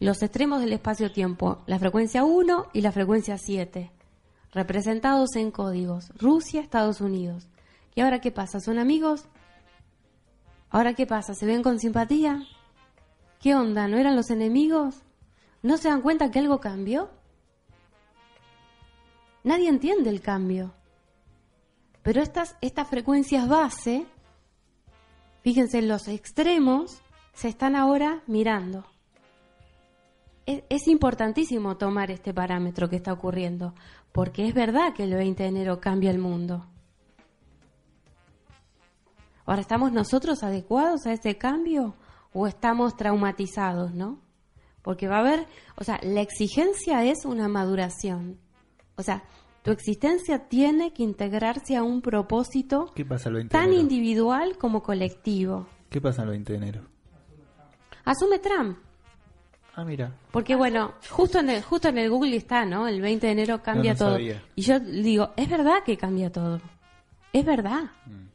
Los extremos del espacio-tiempo, la frecuencia 1 y la frecuencia 7, representados en códigos, Rusia, Estados Unidos. ¿Y ahora qué pasa? ¿Son amigos? ¿Ahora qué pasa? ¿Se ven con simpatía? ¿Qué onda? ¿No eran los enemigos? ¿No se dan cuenta que algo cambió? Nadie entiende el cambio. Pero estas, estas frecuencias base, fíjense, los extremos se están ahora mirando es, es, importantísimo tomar este parámetro que está ocurriendo, porque es verdad que el 20 de enero cambia el mundo. Ahora, ¿estamos nosotros adecuados a ese cambio o estamos traumatizados, no? Porque va a haber, o sea, la exigencia es una maduración. O sea, tu existencia tiene que integrarse a un propósito tan individual como colectivo. ¿Qué pasa el 20 de enero? Asume Trump. Ah, mira. Porque bueno, justo en el, justo en el Google está, ¿no? El 20 de enero cambia no, no todo. Sabía. Y yo digo, es verdad que cambia todo. Es verdad. Mm.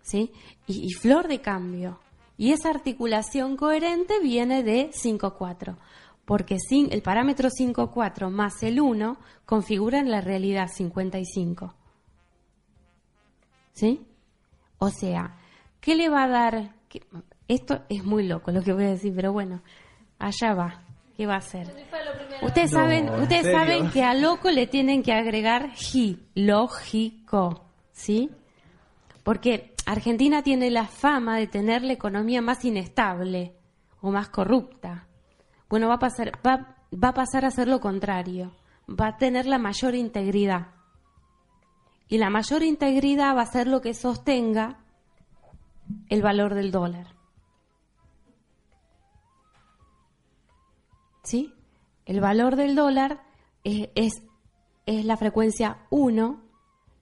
¿Sí? Y, y, flor de cambio. Y esa articulación coherente viene de 5-4. Porque sin, el parámetro 5-4 más el 1 configuran la realidad 55. ¿Sí? O sea, ¿qué le va a dar? Esto es muy loco lo que voy a decir, pero bueno, allá va. ¿Qué va a hacer? Ustedes No, saben, ¿en ustedes serio? saben que a loco le tienen que agregar ji, lógico, ¿sí? Porque Argentina tiene la fama de tener la economía más inestable o más corrupta. Bueno, va a pasar, va, va a pasar a ser lo contrario. Va a tener la mayor integridad. Y la mayor integridad va a ser lo que sostenga el valor del dólar. ¿Sí? El valor del dólar es, es, la frecuencia 1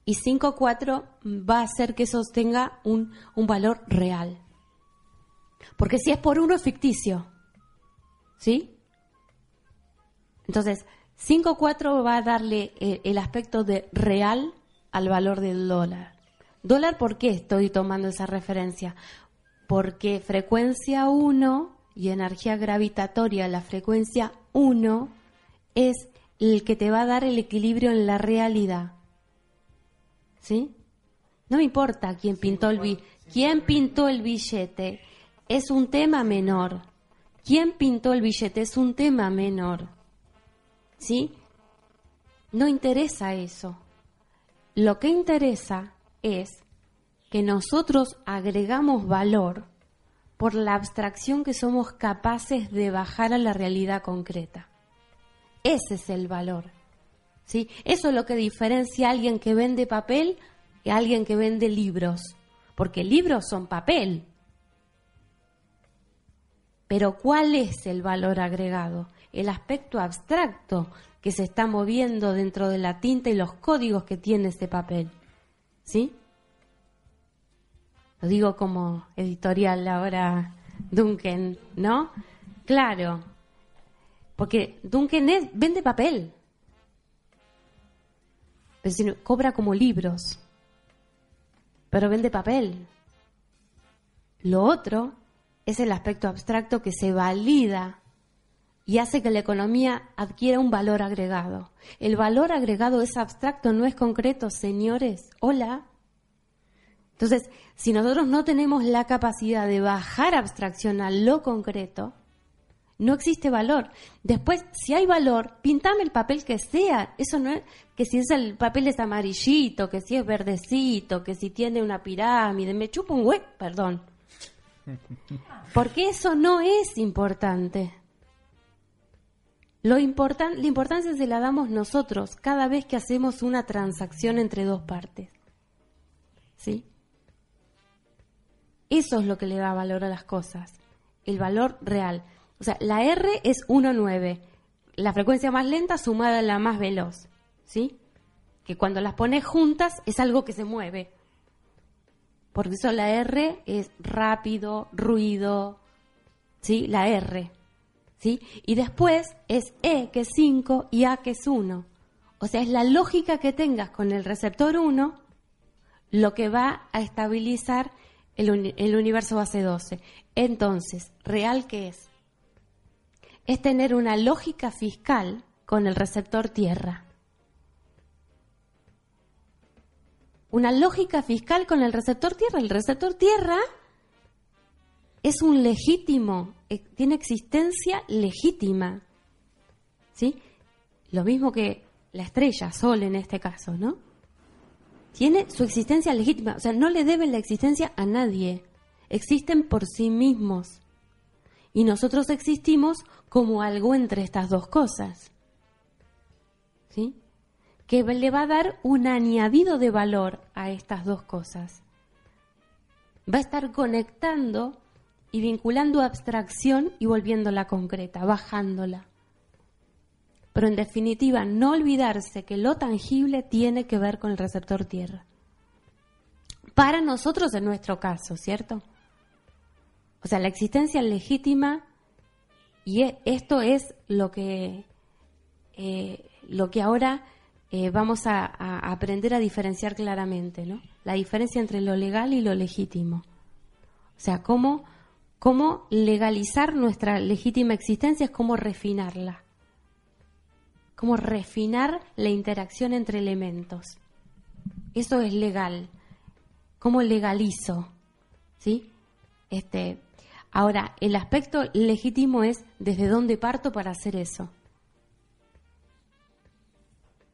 y 5,4 va a hacer que sostenga un, un valor real. Porque si es por uno es ficticio. ¿Sí? Entonces, 5,4 va a darle el, el aspecto de real al valor del dólar. ¿Dólar por qué estoy tomando esa referencia? Porque frecuencia 1 y energía gravitatoria, la frecuencia 1, es el que te va a dar el equilibrio en la realidad. ¿Sí? No me importa quién pintó el, bi quién pintó el billete, es un tema menor. ¿Quién pintó el billete? Es un tema menor. ¿Sí? No interesa eso. Lo que interesa es que nosotros agregamos valor por la abstracción que somos capaces de bajar a la realidad concreta. Ese es el valor. ¿sí? Eso es lo que diferencia a alguien que vende papel y a alguien que vende libros. Porque libros son papel. Pero ¿cuál es el valor agregado? El aspecto abstracto que se está moviendo dentro de la tinta y los códigos que tiene ese papel. ¿Sí? Lo digo como editorial ahora Duncan, ¿no? Claro, porque Duncan es, vende papel, pero si cobra como libros, pero vende papel. Lo otro es el aspecto abstracto que se valida y hace que la economía adquiera un valor agregado. El valor agregado es abstracto, no es concreto, señores. Hola. Entonces, si nosotros no tenemos la capacidad de bajar abstracción a lo concreto, no existe valor. Después, si hay valor, pintame el papel que sea. Eso no es que si es el papel es amarillito, que si es verdecito, que si tiene una pirámide, me chupa un hue, perdón. Porque eso no es importante. Lo importan, la importancia se la damos nosotros cada vez que hacemos una transacción entre dos partes. ¿Sí? Eso es lo que le da valor a las cosas, el valor real. O sea, la R es 1,9. La frecuencia más lenta sumada a la más veloz. ¿Sí? Que cuando las pones juntas es algo que se mueve. Por eso la R es rápido, ruido. ¿Sí? La R. ¿Sí? Y después es E, que es 5, y A, que es 1. O sea, es la lógica que tengas con el receptor 1 lo que va a estabilizar el, uni- el universo base 12. Entonces, ¿real qué es? Es tener una lógica fiscal con el receptor tierra. Una lógica fiscal con el receptor tierra. El receptor tierra es un legítimo, eh, tiene existencia legítima. ¿Sí? Lo mismo que la estrella, Sol en este caso, ¿no? Tiene su existencia legítima, o sea, no le deben la existencia a nadie. Existen por sí mismos. Y nosotros existimos como algo entre estas dos cosas. ¿Sí? Que le va a dar un añadido de valor a estas dos cosas. Va a estar conectando y vinculando abstracción y volviéndola concreta, bajándola. Pero en definitiva, no olvidarse que lo tangible tiene que ver con el receptor tierra. Para nosotros en nuestro caso, ¿cierto? O sea, la existencia legítima y e- esto es lo que, eh, lo que ahora eh, vamos a, a aprender a diferenciar claramente, ¿no? La diferencia entre lo legal y lo legítimo. O sea, cómo, cómo legalizar nuestra legítima existencia es cómo refinarla. Cómo refinar la interacción entre elementos. Eso es legal. ¿Cómo legalizo? ¿Sí? Este, ahora, el aspecto legítimo es desde dónde parto para hacer eso.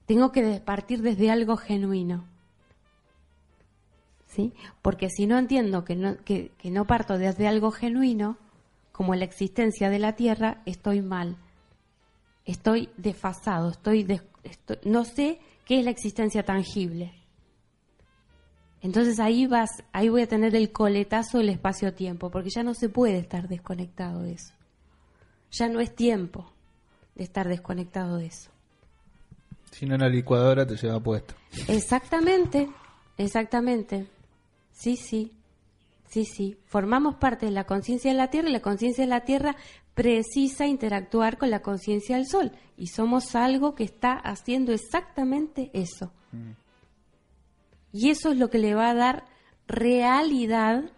Tengo que partir desde algo genuino. ¿Sí? Porque si no entiendo que no, que, que no parto desde algo genuino, como la existencia de la Tierra, estoy mal. Estoy desfasado, estoy, no sé qué es la existencia tangible. Entonces ahí vas, ahí voy a tener el coletazo del espacio-tiempo, porque ya no se puede estar desconectado de eso. Ya no es tiempo de estar desconectado de eso. Si no, la licuadora te lleva puesto. Exactamente, exactamente. Sí, sí, sí, sí. Formamos parte de la conciencia de la Tierra y la conciencia de la Tierra precisa interactuar con la conciencia del Sol. Y somos algo que está haciendo exactamente eso. Y eso es lo que le va a dar realidad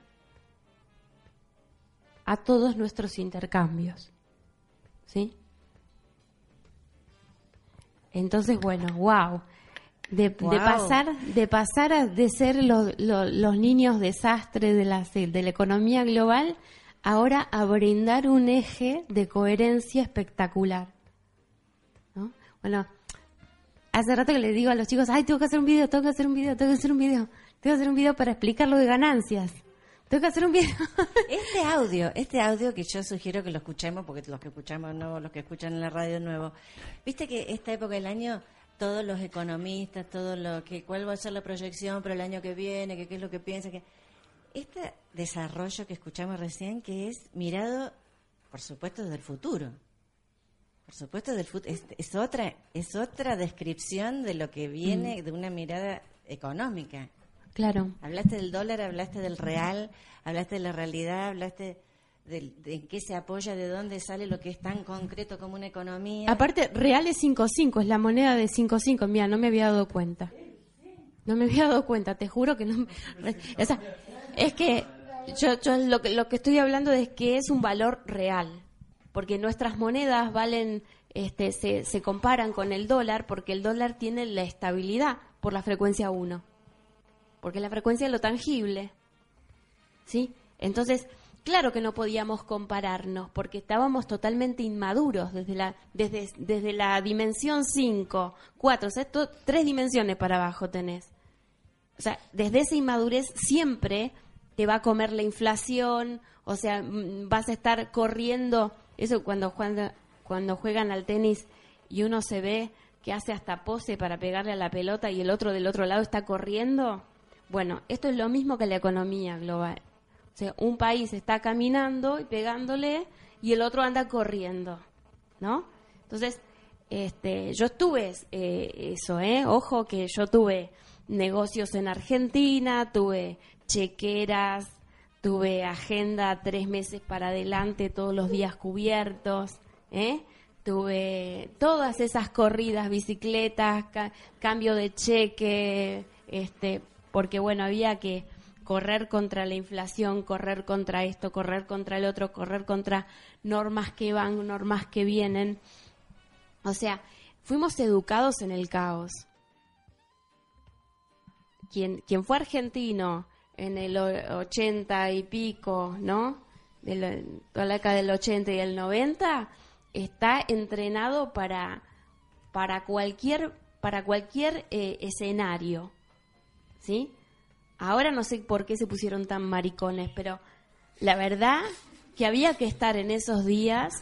a todos nuestros intercambios. ¿Sí? Entonces, bueno, wow. De, pasar de pasar a de ser los, los, los niños desastres de la, de la economía global, ahora a brindar un eje de coherencia espectacular. ¿no? Bueno, hace rato que le digo a los chicos, ay, tengo que hacer un video, tengo que hacer un video, tengo que hacer un video, tengo que hacer un video para explicar lo de ganancias. Tengo que hacer un video. Este audio, este audio que yo sugiero que lo escuchemos, porque los que escuchamos no, los que escuchan en la radio nuevo, viste que esta época del año, todos los economistas, todo lo que, cuál va a ser la proyección para el año que viene, que qué es lo que piensa, que este desarrollo que escuchamos recién, que es mirado, por supuesto, desde el futuro. Por supuesto, del fut- es, es otra es otra descripción de lo que viene de una mirada económica. claro. Hablaste del dólar, hablaste del real, hablaste de la realidad, hablaste de, en qué se apoya, de dónde sale lo que es tan concreto como una economía. Aparte, real es 5.5, es la moneda de 5.5. Mira, no me había dado cuenta. No me había dado cuenta, te juro que no. me- O sea, es que yo, yo lo, que lo que estoy hablando es que es un valor real. Porque nuestras monedas valen, este, se, se comparan con el dólar, porque el dólar tiene la estabilidad por la frecuencia 1. Porque la frecuencia es lo tangible. ¿sí? Entonces, claro que no podíamos compararnos porque estábamos totalmente inmaduros desde la, desde, desde la dimensión 5, 4, o sea, tres dimensiones para abajo tenés. O sea, desde esa inmadurez siempre te va a comer la inflación, o sea, vas a estar corriendo, eso cuando juegan, cuando juegan al tenis y uno se ve que hace hasta pose para pegarle a la pelota y el otro del otro lado está corriendo. Bueno, esto es lo mismo que la economía global. Un país está caminando y pegándole y el otro anda corriendo, ¿no? Entonces, este, yo tuve eh, eso, ¿eh? Ojo que yo tuve negocios en Argentina, tuve chequeras, tuve agenda tres meses para adelante, todos los días cubiertos, ¿eh? tuve todas esas corridas, bicicletas, cambio de cheque, este, porque bueno, había que correr contra la inflación, correr contra esto, correr contra el otro, correr contra normas que van, normas que vienen. O sea, fuimos educados en el caos. Quien, quien fue argentino en el 80 y pico, ¿no? De la, toda la década del 80 y el 90, está entrenado para, para cualquier, para cualquier eh, escenario. ¿Sí? Ahora no sé por qué se pusieron tan maricones, pero la verdad que había que estar en esos días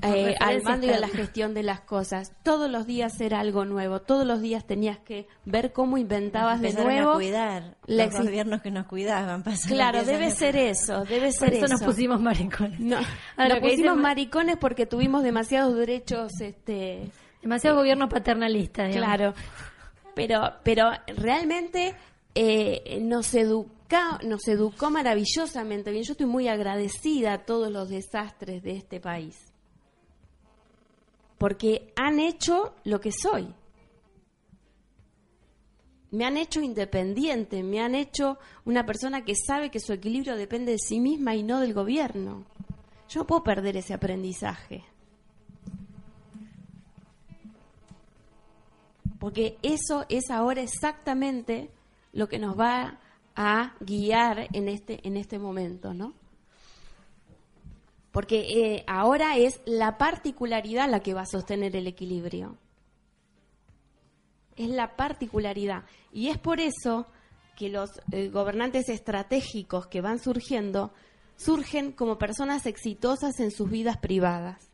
eh, al mando y a la gestión de las cosas. Todos los días era algo nuevo, todos los días tenías que ver cómo inventabas de nuevo. A cuidar los gobiernos que nos cuidaban. Claro, debe ser eso, debe ser eso. eso. nos pusimos maricones. No, nos pusimos maricones porque tuvimos demasiados derechos, este, demasiado gobierno paternalista. Claro, pero, pero realmente eh, nos educa, nos educó maravillosamente bien. Yo estoy muy agradecida a todos los desastres de este país porque han hecho lo que soy. Me han hecho independiente, me han hecho una persona que sabe que su equilibrio depende de sí misma y no del gobierno. Yo no puedo perder ese aprendizaje. Porque eso es ahora exactamente lo que nos va a guiar en este, en este momento, ¿no? porque eh, ahora es la particularidad la que va a sostener el equilibrio. Es la particularidad. Y es por eso que los eh, gobernantes estratégicos que van surgiendo surgen como personas exitosas en sus vidas privadas.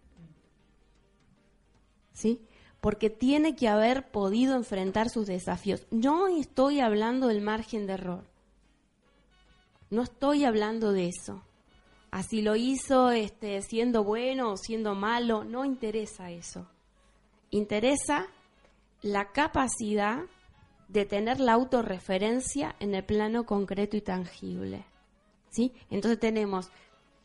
¿Sí? Porque tiene que haber podido enfrentar sus desafíos. No estoy hablando del margen de error. No estoy hablando de eso así lo hizo este, siendo bueno o siendo malo, no interesa eso. Interesa la capacidad de tener la autorreferencia en el plano concreto y tangible. ¿Sí? Entonces tenemos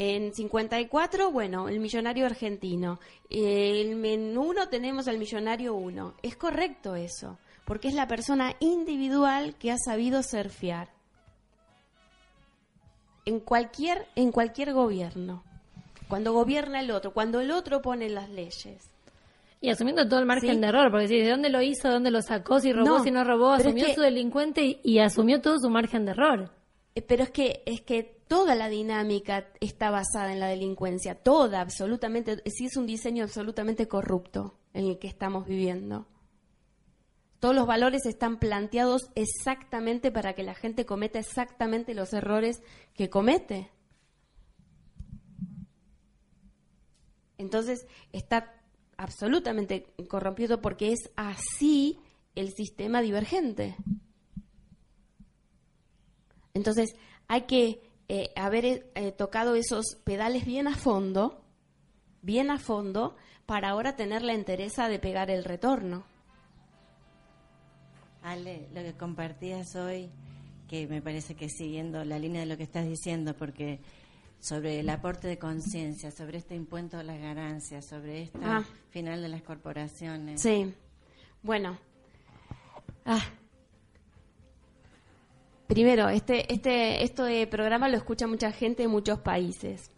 en 54, bueno, el millonario argentino. en uno tenemos al millonario uno. Es correcto eso, porque es la persona individual que ha sabido surfear en cualquier, en cualquier gobierno. Cuando gobierna el otro, cuando el otro pone las leyes. Y asumiendo todo el margen de error, porque si de dónde lo hizo, de dónde lo sacó, si robó, si no robó, asumió su delincuente y, asumió todo su margen de error. Eh, pero es que es que toda la dinámica está basada en la delincuencia, toda, absolutamente, sí es un diseño absolutamente corrupto en el que estamos viviendo. Todos los valores están planteados exactamente para que la gente cometa exactamente los errores que comete. Entonces está absolutamente corrompido porque es así el sistema divergente. Entonces hay que eh, haber eh, tocado esos pedales bien a fondo, bien a fondo, para ahora tener la entereza de pegar el retorno. Ale, lo que compartías hoy, que me parece que siguiendo la línea de lo que estás diciendo, porque sobre el aporte de conciencia, sobre este impuesto a las ganancias, sobre esta ah. final de las corporaciones. Sí, bueno. Ah. Primero, este, este, esto de programa lo escucha mucha gente en muchos países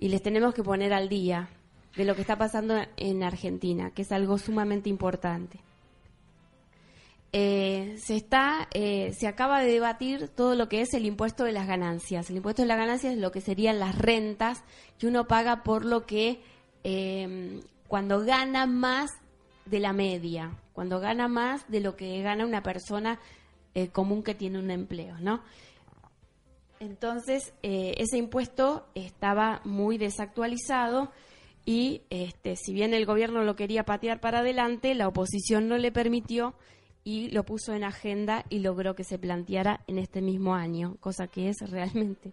y les tenemos que poner al día de lo que está pasando en Argentina, que es algo sumamente importante. Eh, se está, eh, se acaba de debatir todo lo que es el impuesto de las ganancias. El impuesto de las ganancias es lo que serían las rentas que uno paga por lo que eh, cuando gana más de la media, cuando gana más de lo que gana una persona común que tiene un empleo, ¿no? Entonces, ese impuesto estaba muy desactualizado y este, si bien el gobierno lo quería patear para adelante, la oposición no le permitió y lo puso en agenda y logró que se planteara en este mismo año, cosa que es realmente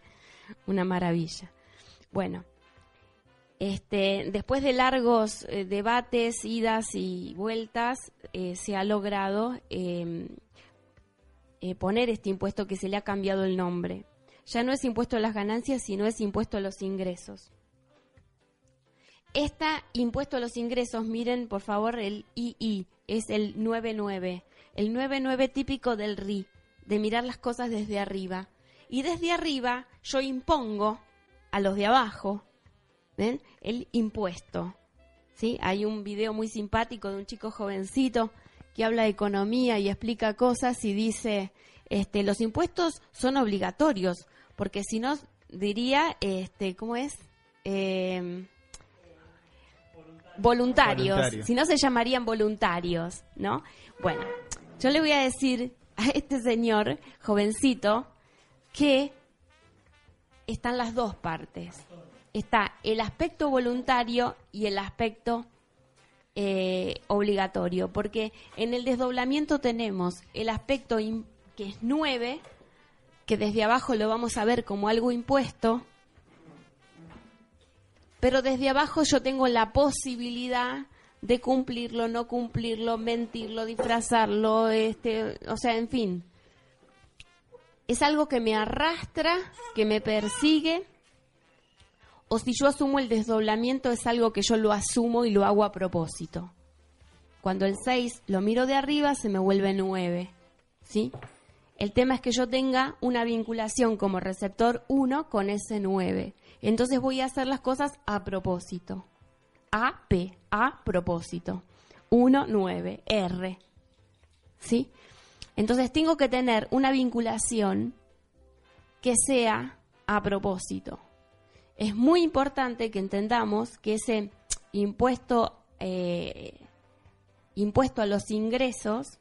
una maravilla. Bueno, Este, después de largos eh, debates, idas y vueltas, eh, se ha logrado em, eh, poner este impuesto que se le ha cambiado el nombre. Ya no es impuesto a las ganancias, sino es impuesto a los ingresos. Este impuesto a los ingresos, miren por favor el II, es el 99, el 99 típico del RI, de mirar las cosas desde arriba. Y desde arriba yo impongo a los de abajo. El impuesto. ¿sí? Hay un video muy simpático de un chico jovencito que habla de economía y explica cosas y dice, este, los impuestos son obligatorios, porque si no, diría, este, ¿cómo es? Em, voluntarios. Si no, se llamarían voluntarios, ¿no? Bueno, yo le voy a decir a este señor jovencito que están las dos partes está el aspecto voluntario y el aspecto eh, obligatorio, porque en el desdoblamiento tenemos el aspecto que es 9, que desde abajo lo vamos a ver como algo impuesto, pero desde abajo yo tengo la posibilidad de cumplirlo, no cumplirlo, mentirlo, disfrazarlo, este, o sea, en fin. Es algo que me arrastra, que me persigue o si yo asumo el desdoblamiento es algo que yo lo asumo y lo hago a propósito. Cuando el 6 lo miro de arriba se me vuelve 9. ¿Sí? El tema es que yo tenga una vinculación como receptor 1 con ese 9. Entonces voy a hacer las cosas a propósito. A, P, a propósito. 1, 9, R. ¿Sí? Entonces tengo que tener una vinculación que sea a propósito es muy importante que entendamos que ese impuesto, eh, impuesto a los ingresos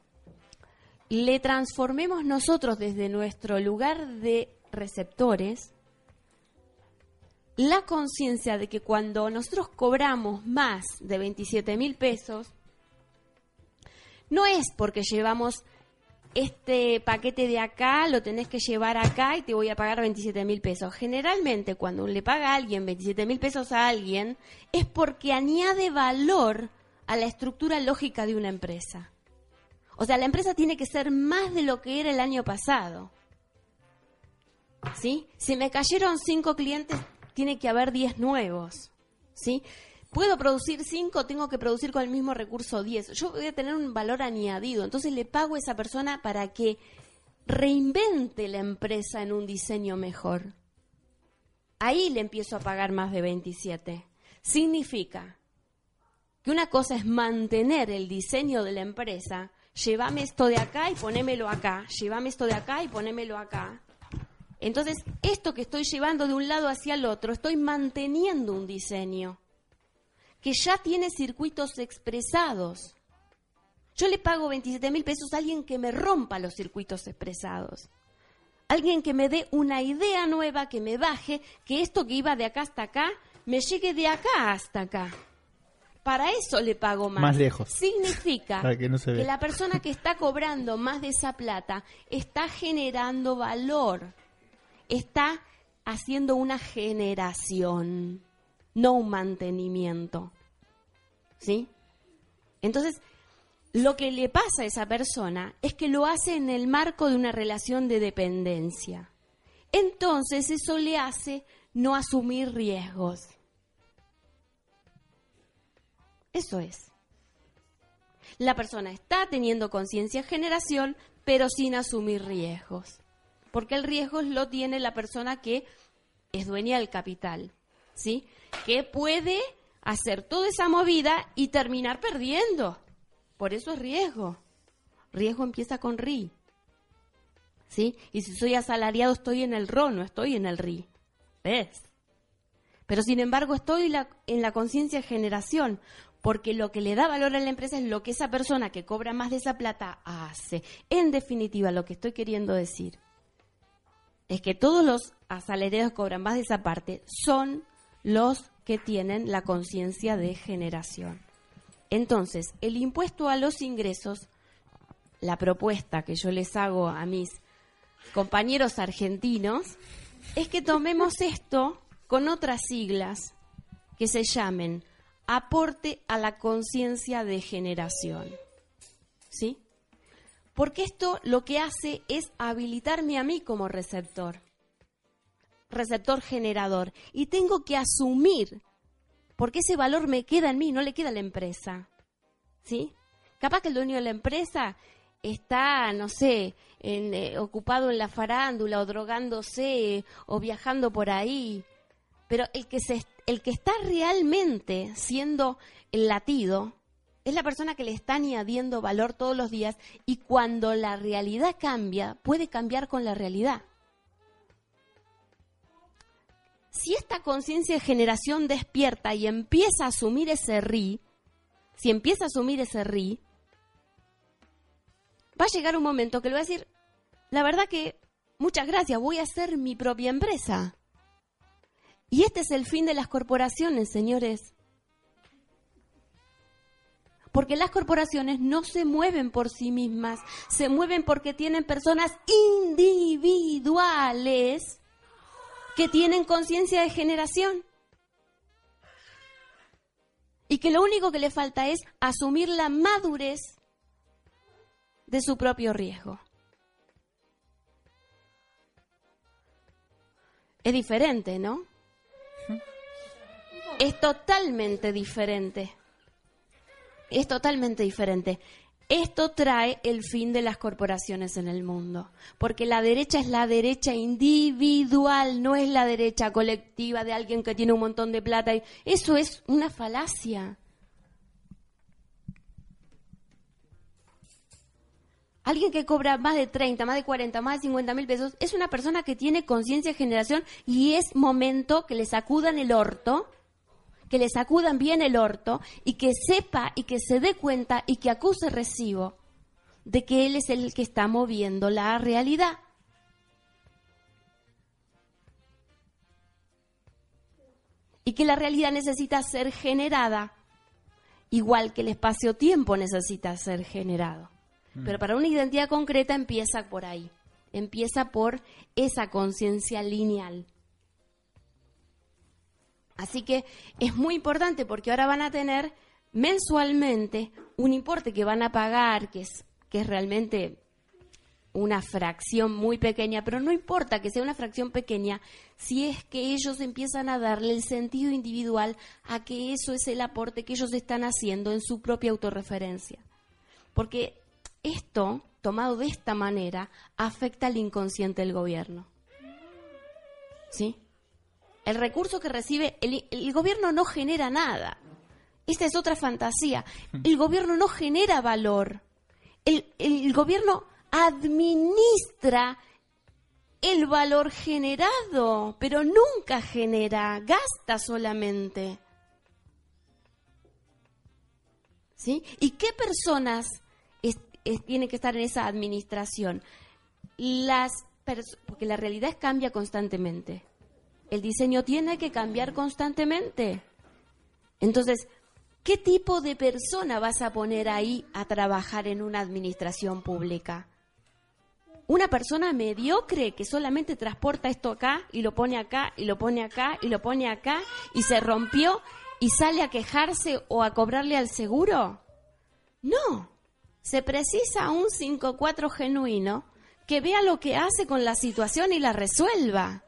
le transformemos nosotros desde nuestro lugar de receptores la conciencia de que cuando nosotros cobramos más de 27 mil pesos, no es porque llevamos este paquete de acá lo tenés que llevar acá y te voy a pagar 27 mil pesos. Generalmente cuando le paga a alguien 27 mil pesos a alguien es porque añade valor a la estructura lógica de una empresa. O sea, la empresa tiene que ser más de lo que era el año pasado. ¿Sí? Si me cayeron cinco clientes, tiene que haber 10 nuevos. ¿Sí? Puedo producir 5, tengo que producir con el mismo recurso 10. Yo voy a tener un valor añadido. Entonces le pago a esa persona para que reinvente la empresa en un diseño mejor. Ahí le empiezo a pagar más de 27. Significa que una cosa es mantener el diseño de la empresa, llévame esto de acá y ponémelo acá, llévame esto de acá y ponémelo acá. Entonces, esto que estoy llevando de un lado hacia el otro, estoy manteniendo un diseño que ya tiene circuitos expresados. Yo le pago 27 mil pesos a alguien que me rompa los circuitos expresados. Alguien que me dé una idea nueva, que me baje, que esto que iba de acá hasta acá, me llegue de acá hasta acá. Para eso le pago más. Más lejos. Significa que, que la persona que está cobrando más de esa plata está generando valor. Está haciendo una generación no un mantenimiento. ¿Sí? Entonces, lo que le pasa a esa persona es que lo hace en el marco de una relación de dependencia. Entonces, eso le hace no asumir riesgos. Eso es. La persona está teniendo conciencia generación, pero sin asumir riesgos. Porque el riesgo lo tiene la persona que es dueña del capital. ¿Sí? Que puede hacer toda esa movida y terminar perdiendo. Por eso es riesgo. Riesgo empieza con RI. ¿Sí? Y si soy asalariado estoy en el RO, no estoy en el RI. ¿Ves? Pero sin embargo estoy en la conciencia de generación, porque lo que le da valor a la empresa es lo que esa persona que cobra más de esa plata hace. En definitiva, lo que estoy queriendo decir es que todos los asalariados que cobran más de esa parte son los que tienen la conciencia de generación. Entonces, el impuesto a los ingresos, la propuesta que yo les hago a mis compañeros argentinos, es que tomemos esto con otras siglas, que se llamen aporte a la conciencia de generación. ¿Sí? Porque esto lo que hace es habilitarme a mí como receptor, receptor generador. Y tengo que asumir, porque ese valor me queda en mí, no le queda a la empresa. ¿Sí? Capaz que el dueño de la empresa está, no sé, eh, ocupado en la farándula o drogándose o viajando por ahí. Pero el que, se, el que está realmente siendo el latido es la persona que le está añadiendo valor todos los días y cuando la realidad cambia, puede cambiar con la realidad. Si esta conciencia de generación despierta y empieza a asumir ese ri, si empieza a asumir ese ri, va a llegar un momento que le va a decir, la verdad que muchas gracias, voy a hacer mi propia empresa. Y este es el fin de las corporaciones, señores. Porque las corporaciones no se mueven por sí mismas, se mueven porque tienen personas individuales que tienen conciencia de generación. Y que lo único que le falta es asumir la madurez de su propio riesgo. Es diferente, ¿no? Es totalmente diferente. Es totalmente diferente. Esto trae el fin de las corporaciones en el mundo, porque la derecha es la derecha individual, no es la derecha colectiva de alguien que tiene un montón de plata. Eso es una falacia. Alguien que cobra más de 30, más de 40, más de 50 mil pesos es una persona que tiene conciencia de generación y es momento que le sacudan el orto, que le sacudan bien el orto y que sepa y que se dé cuenta y que acuse recibo de que él es el que está moviendo la realidad. Y que la realidad necesita ser generada, igual que el espacio-tiempo necesita ser generado. Pero para una identidad concreta empieza por ahí, empieza por esa conciencia lineal. Así que es muy importante porque ahora van a tener mensualmente un importe que van a pagar, que es, que es realmente una fracción muy pequeña, pero no importa que sea una fracción pequeña, si es que ellos empiezan a darle el sentido individual a que eso es el aporte que ellos están haciendo en su propia autorreferencia. Porque esto, tomado de esta manera, afecta al inconsciente del gobierno. ¿Sí? El recurso que recibe, el, gobierno no genera nada. Esta es otra fantasía. El gobierno no genera valor. El, el gobierno administra el valor generado, pero nunca genera, gasta solamente. ¿Sí? ¿Y qué personas tiene que estar en esa administración. Las porque la realidad cambia constantemente. El diseño tiene que cambiar constantemente. Entonces, ¿qué tipo de persona vas a poner ahí a trabajar en una administración pública? Una persona mediocre que solamente transporta esto acá y lo pone acá y lo pone acá y lo pone acá y se rompió y sale a quejarse o a cobrarle al seguro? No se precisa un 5-4 genuino que vea lo que hace con la situación y la resuelva.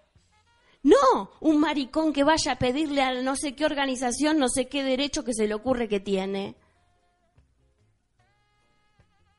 No un maricón que vaya a pedirle a no sé qué organización, no sé qué derecho que se le ocurre que tiene.